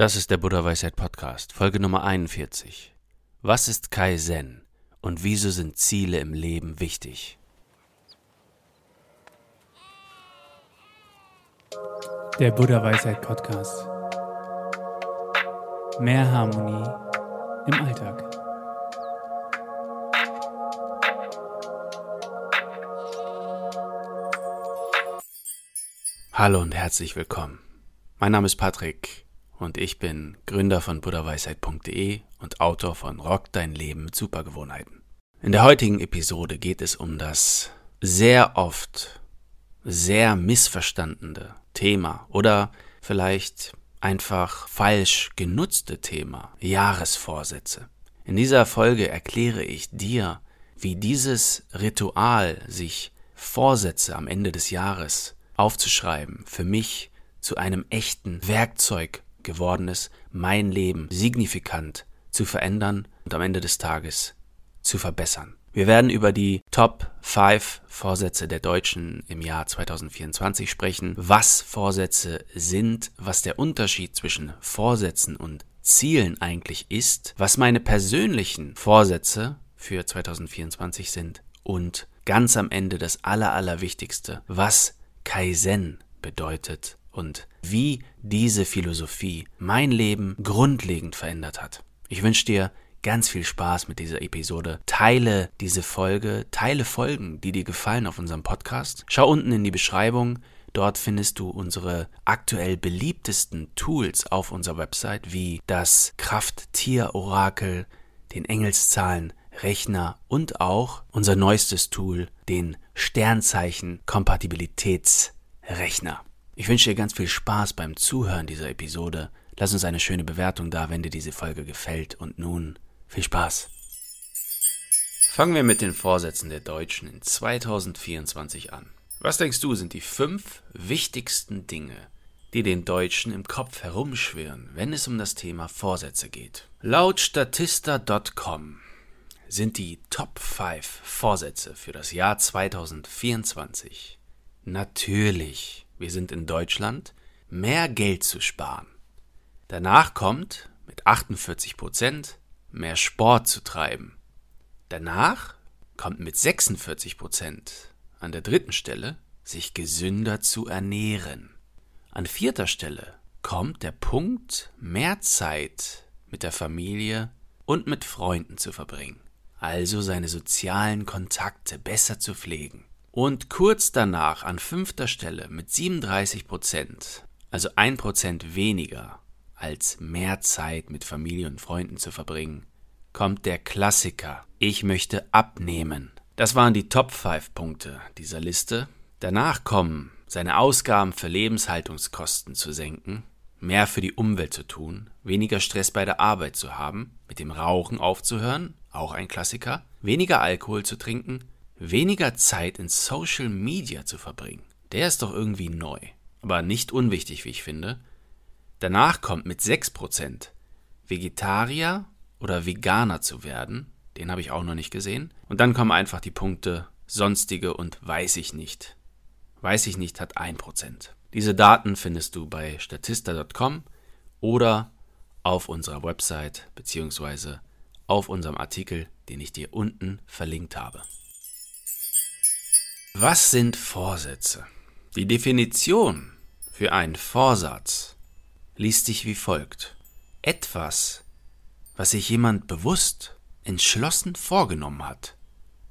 Das ist der Buddha Weisheit Podcast, Folge Nummer 41. Was ist Kaizen und wieso sind Ziele im Leben wichtig? Der Buddha Weisheit Podcast. Mehr Harmonie im Alltag. Hallo und herzlich willkommen. Mein Name ist Patrick und ich bin Gründer von buddhaweisheit.de und Autor von Rock dein Leben mit Supergewohnheiten. In der heutigen Episode geht es um das sehr oft sehr missverstandene Thema oder vielleicht einfach falsch genutzte Thema Jahresvorsätze. In dieser Folge erkläre ich dir, wie dieses Ritual, sich Vorsätze am Ende des Jahres aufzuschreiben, für mich zu einem echten Werkzeug geworden ist, mein Leben signifikant zu verändern und am Ende des Tages zu verbessern. Wir werden über die Top 5 Vorsätze der Deutschen im Jahr 2024 sprechen, was Vorsätze sind, was der Unterschied zwischen Vorsätzen und Zielen eigentlich ist, was meine persönlichen Vorsätze für 2024 sind und ganz am Ende das Allerallerwichtigste, was Kaizen bedeutet und wie diese Philosophie mein Leben grundlegend verändert hat. Ich wünsche dir ganz viel Spaß mit dieser Episode. Teile diese Folge, teile Folgen, die dir gefallen auf unserem Podcast. Schau unten in die Beschreibung. Dort findest du unsere aktuell beliebtesten Tools auf unserer Website, wie das Kraft-Tier-Orakel, den Engelszahlen-Rechner und auch unser neuestes Tool, den Sternzeichen-Kompatibilitätsrechner. Ich wünsche dir ganz viel Spaß beim Zuhören dieser Episode. Lass uns eine schöne Bewertung da, wenn dir diese Folge gefällt. Und nun viel Spaß. Fangen wir mit den Vorsätzen der Deutschen in 2024 an. Was denkst du, sind die fünf wichtigsten Dinge, die den Deutschen im Kopf herumschwirren, wenn es um das Thema Vorsätze geht? Laut Statista.com sind die Top 5 Vorsätze für das Jahr 2024 natürlich wir sind in Deutschland, mehr Geld zu sparen. Danach kommt mit 48 Prozent mehr Sport zu treiben. Danach kommt mit 46 Prozent an der dritten Stelle sich gesünder zu ernähren. An vierter Stelle kommt der Punkt, mehr Zeit mit der Familie und mit Freunden zu verbringen, also seine sozialen Kontakte besser zu pflegen. Und kurz danach an fünfter Stelle mit 37 Prozent, also ein Prozent weniger als mehr Zeit mit Familie und Freunden zu verbringen, kommt der Klassiker. Ich möchte abnehmen. Das waren die Top 5 Punkte dieser Liste. Danach kommen seine Ausgaben für Lebenshaltungskosten zu senken, mehr für die Umwelt zu tun, weniger Stress bei der Arbeit zu haben, mit dem Rauchen aufzuhören, auch ein Klassiker, weniger Alkohol zu trinken, weniger Zeit in Social Media zu verbringen. Der ist doch irgendwie neu. Aber nicht unwichtig, wie ich finde. Danach kommt mit 6% Vegetarier oder Veganer zu werden. Den habe ich auch noch nicht gesehen. Und dann kommen einfach die Punkte sonstige und weiß ich nicht. Weiß ich nicht hat 1%. Diese Daten findest du bei statista.com oder auf unserer Website beziehungsweise auf unserem Artikel, den ich dir unten verlinkt habe. Was sind Vorsätze? Die Definition für einen Vorsatz liest sich wie folgt. Etwas, was sich jemand bewusst, entschlossen vorgenommen hat.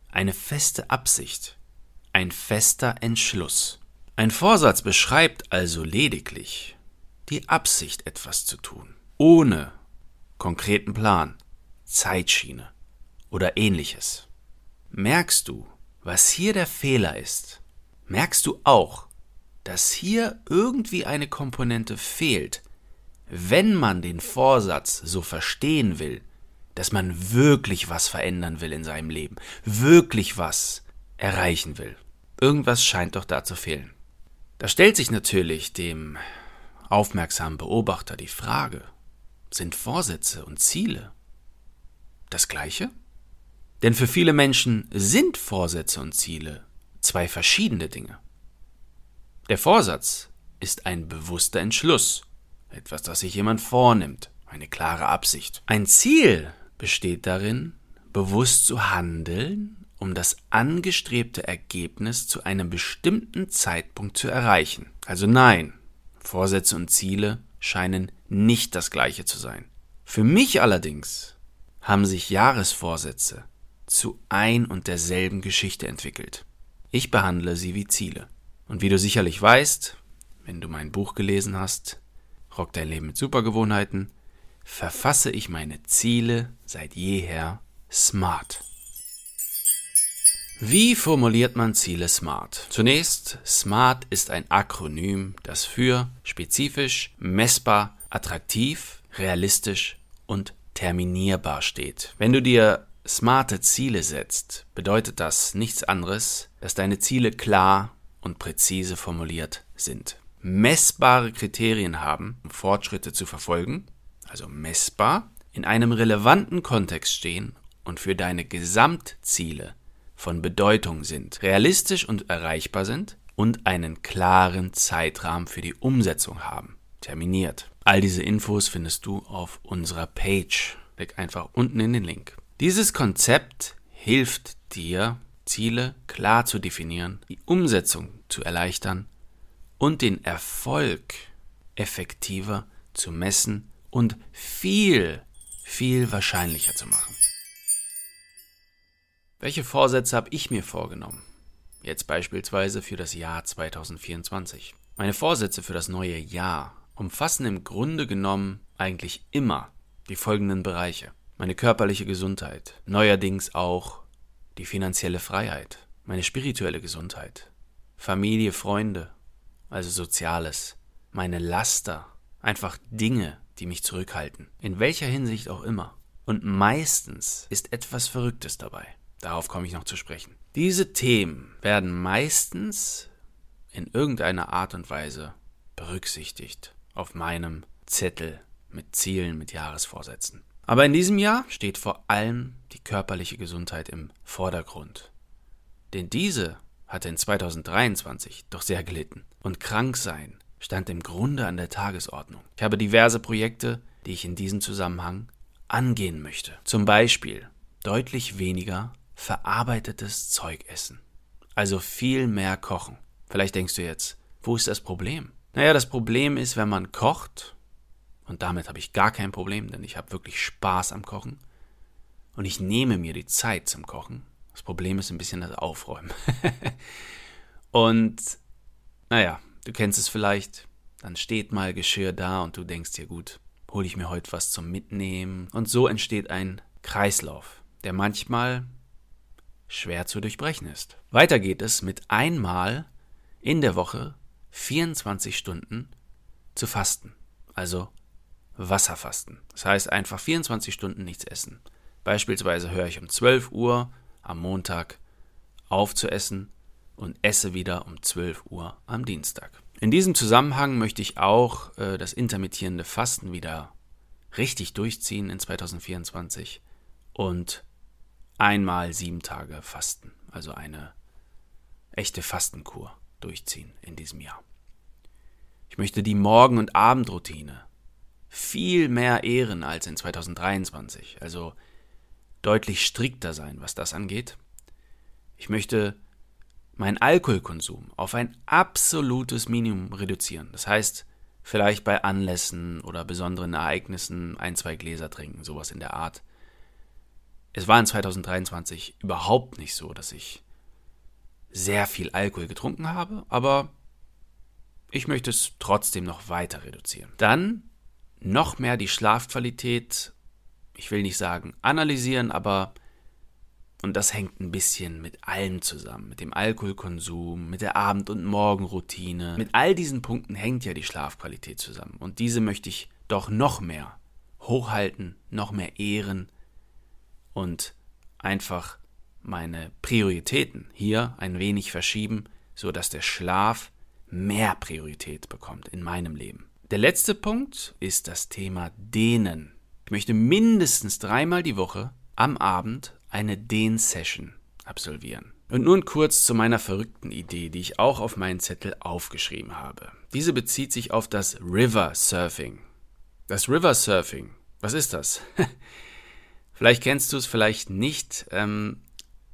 Eine feste Absicht. Ein fester Entschluss. Ein Vorsatz beschreibt also lediglich die Absicht, etwas zu tun, ohne konkreten Plan, Zeitschiene oder ähnliches. Merkst du, was hier der Fehler ist, merkst du auch, dass hier irgendwie eine Komponente fehlt, wenn man den Vorsatz so verstehen will, dass man wirklich was verändern will in seinem Leben, wirklich was erreichen will. Irgendwas scheint doch da zu fehlen. Da stellt sich natürlich dem aufmerksamen Beobachter die Frage, sind Vorsätze und Ziele das gleiche? Denn für viele Menschen sind Vorsätze und Ziele zwei verschiedene Dinge. Der Vorsatz ist ein bewusster Entschluss, etwas, das sich jemand vornimmt, eine klare Absicht. Ein Ziel besteht darin, bewusst zu handeln, um das angestrebte Ergebnis zu einem bestimmten Zeitpunkt zu erreichen. Also nein, Vorsätze und Ziele scheinen nicht das gleiche zu sein. Für mich allerdings haben sich Jahresvorsätze zu ein und derselben Geschichte entwickelt. Ich behandle sie wie Ziele. Und wie du sicherlich weißt, wenn du mein Buch gelesen hast, Rock dein Leben mit Supergewohnheiten, verfasse ich meine Ziele seit jeher smart. Wie formuliert man Ziele SMART? Zunächst, SMART ist ein Akronym, das für spezifisch, messbar, attraktiv, realistisch und terminierbar steht. Wenn du dir smarte Ziele setzt, bedeutet das nichts anderes, dass deine Ziele klar und präzise formuliert sind. Messbare Kriterien haben, um Fortschritte zu verfolgen, also messbar, in einem relevanten Kontext stehen und für deine Gesamtziele von Bedeutung sind, realistisch und erreichbar sind und einen klaren Zeitrahmen für die Umsetzung haben. Terminiert. All diese Infos findest du auf unserer Page. Klick einfach unten in den Link. Dieses Konzept hilft dir, Ziele klar zu definieren, die Umsetzung zu erleichtern und den Erfolg effektiver zu messen und viel, viel wahrscheinlicher zu machen. Welche Vorsätze habe ich mir vorgenommen? Jetzt beispielsweise für das Jahr 2024. Meine Vorsätze für das neue Jahr umfassen im Grunde genommen eigentlich immer die folgenden Bereiche. Meine körperliche Gesundheit, neuerdings auch die finanzielle Freiheit, meine spirituelle Gesundheit, Familie, Freunde, also Soziales, meine Laster, einfach Dinge, die mich zurückhalten, in welcher Hinsicht auch immer. Und meistens ist etwas Verrücktes dabei. Darauf komme ich noch zu sprechen. Diese Themen werden meistens in irgendeiner Art und Weise berücksichtigt auf meinem Zettel mit Zielen, mit Jahresvorsätzen. Aber in diesem Jahr steht vor allem die körperliche Gesundheit im Vordergrund. Denn diese hatte in 2023 doch sehr gelitten. Und Kranksein stand im Grunde an der Tagesordnung. Ich habe diverse Projekte, die ich in diesem Zusammenhang angehen möchte. Zum Beispiel deutlich weniger verarbeitetes Zeug essen. Also viel mehr kochen. Vielleicht denkst du jetzt, wo ist das Problem? Naja, das Problem ist, wenn man kocht, und damit habe ich gar kein Problem, denn ich habe wirklich Spaß am Kochen, und ich nehme mir die Zeit zum Kochen. Das Problem ist ein bisschen das Aufräumen. und, naja, du kennst es vielleicht, dann steht mal Geschirr da und du denkst dir, gut, hole ich mir heute was zum Mitnehmen. Und so entsteht ein Kreislauf, der manchmal schwer zu durchbrechen ist. Weiter geht es mit einmal in der Woche 24 Stunden zu fasten, also Wasserfasten. Das heißt einfach 24 Stunden nichts essen. Beispielsweise höre ich um 12 Uhr am Montag auf zu essen und esse wieder um 12 Uhr am Dienstag. In diesem Zusammenhang möchte ich auch äh, das intermittierende Fasten wieder richtig durchziehen in 2024 und einmal sieben Tage fasten, also eine echte Fastenkur durchziehen in diesem Jahr. Ich möchte die Morgen- und Abendroutine viel mehr ehren als in 2023, also deutlich strikter sein, was das angeht. Ich möchte meinen Alkoholkonsum auf ein absolutes Minimum reduzieren. Das heißt, vielleicht bei Anlässen oder besonderen Ereignissen ein, zwei Gläser trinken, sowas in der Art. Es war in 2023 überhaupt nicht so, dass ich sehr viel Alkohol getrunken habe, aber ich möchte es trotzdem noch weiter reduzieren. Dann noch mehr die Schlafqualität, ich will nicht sagen analysieren, aber und das hängt ein bisschen mit allem zusammen, mit dem Alkoholkonsum, mit der Abend- und Morgenroutine. Mit all diesen Punkten hängt ja die Schlafqualität zusammen. Und diese möchte ich doch noch mehr hochhalten, noch mehr ehren, und einfach meine Prioritäten hier ein wenig verschieben, so dass der Schlaf mehr Priorität bekommt in meinem Leben. Der letzte Punkt ist das Thema Dehnen. Ich möchte mindestens dreimal die Woche am Abend eine Dehn-Session absolvieren. Und nun kurz zu meiner verrückten Idee, die ich auch auf meinen Zettel aufgeschrieben habe. Diese bezieht sich auf das River Surfing. Das River Surfing, was ist das? vielleicht kennst du es, vielleicht nicht. Ähm,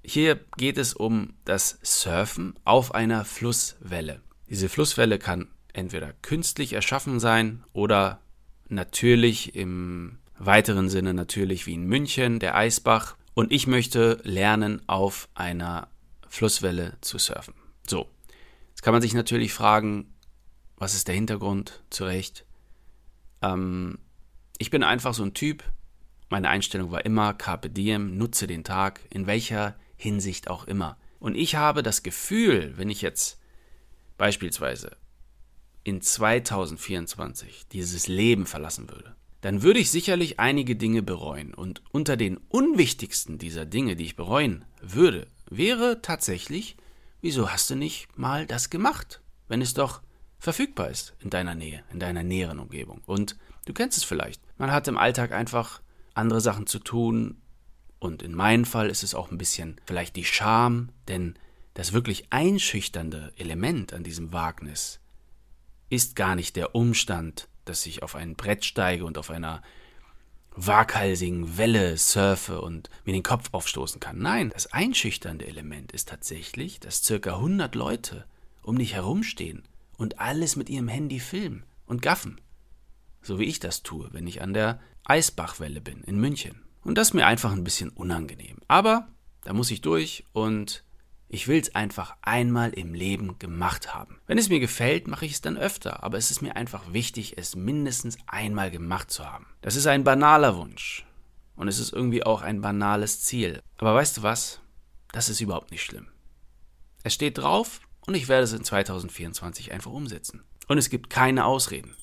hier geht es um das Surfen auf einer Flusswelle. Diese Flusswelle kann entweder künstlich erschaffen sein oder natürlich im weiteren Sinne natürlich wie in München, der Eisbach. Und ich möchte lernen, auf einer Flusswelle zu surfen. So, jetzt kann man sich natürlich fragen, was ist der Hintergrund? Zu Recht. Ähm, ich bin einfach so ein Typ. Meine Einstellung war immer Carpe Diem, nutze den Tag, in welcher Hinsicht auch immer. Und ich habe das Gefühl, wenn ich jetzt beispielsweise in 2024 dieses Leben verlassen würde, dann würde ich sicherlich einige Dinge bereuen. Und unter den unwichtigsten dieser Dinge, die ich bereuen würde, wäre tatsächlich, wieso hast du nicht mal das gemacht, wenn es doch verfügbar ist in deiner Nähe, in deiner näheren Umgebung. Und du kennst es vielleicht. Man hat im Alltag einfach andere Sachen zu tun. Und in meinem Fall ist es auch ein bisschen vielleicht die Scham, denn das wirklich einschüchternde Element an diesem Wagnis ist gar nicht der Umstand, dass ich auf ein Brett steige und auf einer waghalsigen Welle surfe und mir den Kopf aufstoßen kann. Nein, das einschüchternde Element ist tatsächlich, dass circa 100 Leute um dich herumstehen und alles mit ihrem Handy filmen und gaffen. So wie ich das tue, wenn ich an der Eisbachwelle bin in München. Und das ist mir einfach ein bisschen unangenehm. Aber da muss ich durch und ich will es einfach einmal im Leben gemacht haben. Wenn es mir gefällt, mache ich es dann öfter, aber es ist mir einfach wichtig, es mindestens einmal gemacht zu haben. Das ist ein banaler Wunsch. Und es ist irgendwie auch ein banales Ziel. Aber weißt du was? Das ist überhaupt nicht schlimm. Es steht drauf und ich werde es in 2024 einfach umsetzen. Und es gibt keine Ausreden.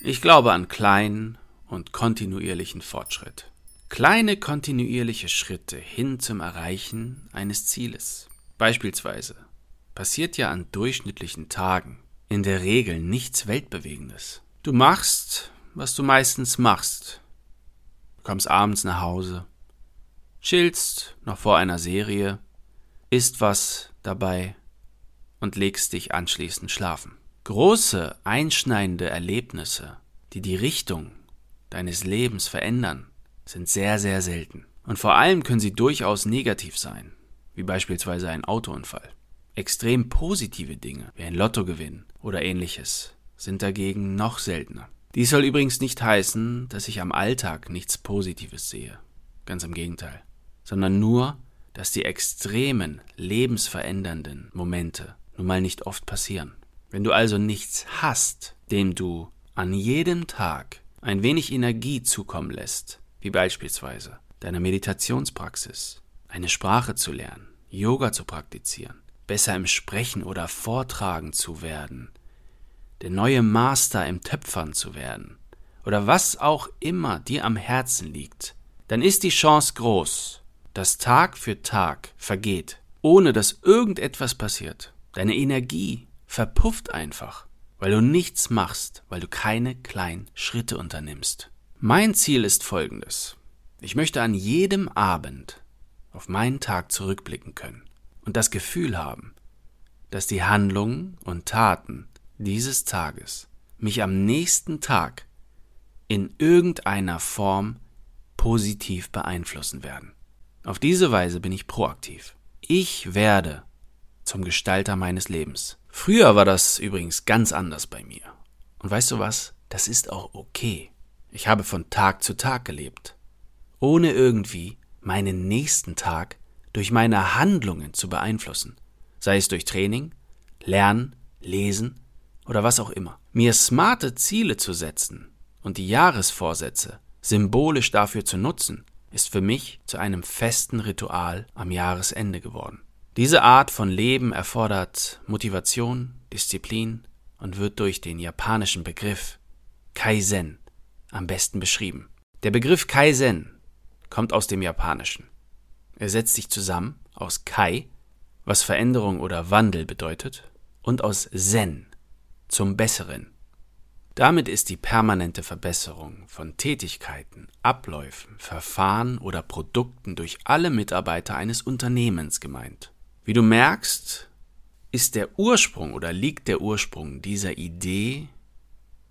Ich glaube an kleinen und kontinuierlichen Fortschritt. Kleine kontinuierliche Schritte hin zum Erreichen eines Zieles. Beispielsweise passiert ja an durchschnittlichen Tagen in der Regel nichts Weltbewegendes. Du machst, was du meistens machst. Du kommst abends nach Hause, chillst noch vor einer Serie, isst was dabei und legst dich anschließend schlafen. Große, einschneidende Erlebnisse, die die Richtung deines Lebens verändern, sind sehr, sehr selten. Und vor allem können sie durchaus negativ sein, wie beispielsweise ein Autounfall. Extrem positive Dinge, wie ein Lottogewinn oder ähnliches, sind dagegen noch seltener. Dies soll übrigens nicht heißen, dass ich am Alltag nichts Positives sehe. Ganz im Gegenteil. Sondern nur, dass die extremen, lebensverändernden Momente nun mal nicht oft passieren. Wenn du also nichts hast, dem du an jedem Tag ein wenig Energie zukommen lässt, wie beispielsweise deine Meditationspraxis, eine Sprache zu lernen, Yoga zu praktizieren, besser im Sprechen oder Vortragen zu werden, der neue Master im Töpfern zu werden oder was auch immer dir am Herzen liegt, dann ist die Chance groß, dass Tag für Tag vergeht, ohne dass irgendetwas passiert. Deine Energie verpufft einfach, weil du nichts machst, weil du keine kleinen Schritte unternimmst. Mein Ziel ist folgendes. Ich möchte an jedem Abend auf meinen Tag zurückblicken können und das Gefühl haben, dass die Handlungen und Taten dieses Tages mich am nächsten Tag in irgendeiner Form positiv beeinflussen werden. Auf diese Weise bin ich proaktiv. Ich werde zum Gestalter meines Lebens. Früher war das übrigens ganz anders bei mir. Und weißt du was? Das ist auch okay. Ich habe von Tag zu Tag gelebt, ohne irgendwie meinen nächsten Tag durch meine Handlungen zu beeinflussen, sei es durch Training, Lernen, Lesen oder was auch immer. Mir smarte Ziele zu setzen und die Jahresvorsätze symbolisch dafür zu nutzen, ist für mich zu einem festen Ritual am Jahresende geworden. Diese Art von Leben erfordert Motivation, Disziplin und wird durch den japanischen Begriff Kaizen am besten beschrieben. Der Begriff Kaizen kommt aus dem Japanischen. Er setzt sich zusammen aus Kai, was Veränderung oder Wandel bedeutet, und aus Zen, zum Besseren. Damit ist die permanente Verbesserung von Tätigkeiten, Abläufen, Verfahren oder Produkten durch alle Mitarbeiter eines Unternehmens gemeint. Wie du merkst, ist der Ursprung oder liegt der Ursprung dieser Idee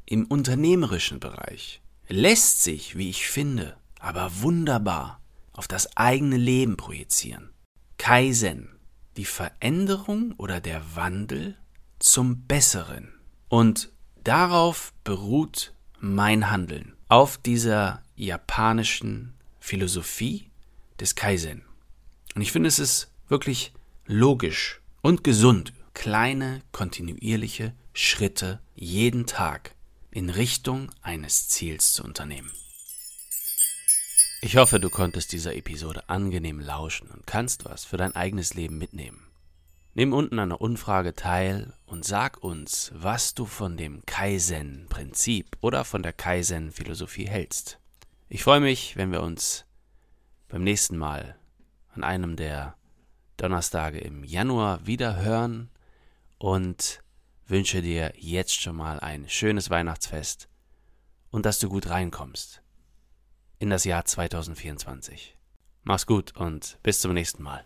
im unternehmerischen Bereich, lässt sich, wie ich finde, aber wunderbar auf das eigene Leben projizieren. Kaizen, die Veränderung oder der Wandel zum Besseren. Und Darauf beruht mein Handeln, auf dieser japanischen Philosophie des Kaizen. Und ich finde, es ist wirklich logisch und gesund, kleine, kontinuierliche Schritte jeden Tag in Richtung eines Ziels zu unternehmen. Ich hoffe, du konntest dieser Episode angenehm lauschen und kannst was für dein eigenes Leben mitnehmen. Nimm unten an der Umfrage teil und sag uns, was du von dem Kaizen-Prinzip oder von der Kaizen-Philosophie hältst. Ich freue mich, wenn wir uns beim nächsten Mal an einem der Donnerstage im Januar wieder hören und wünsche dir jetzt schon mal ein schönes Weihnachtsfest und dass du gut reinkommst in das Jahr 2024. Mach's gut und bis zum nächsten Mal.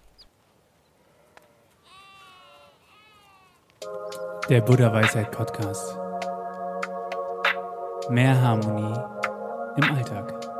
Der Buddha Weisheit Podcast. Mehr Harmonie im Alltag.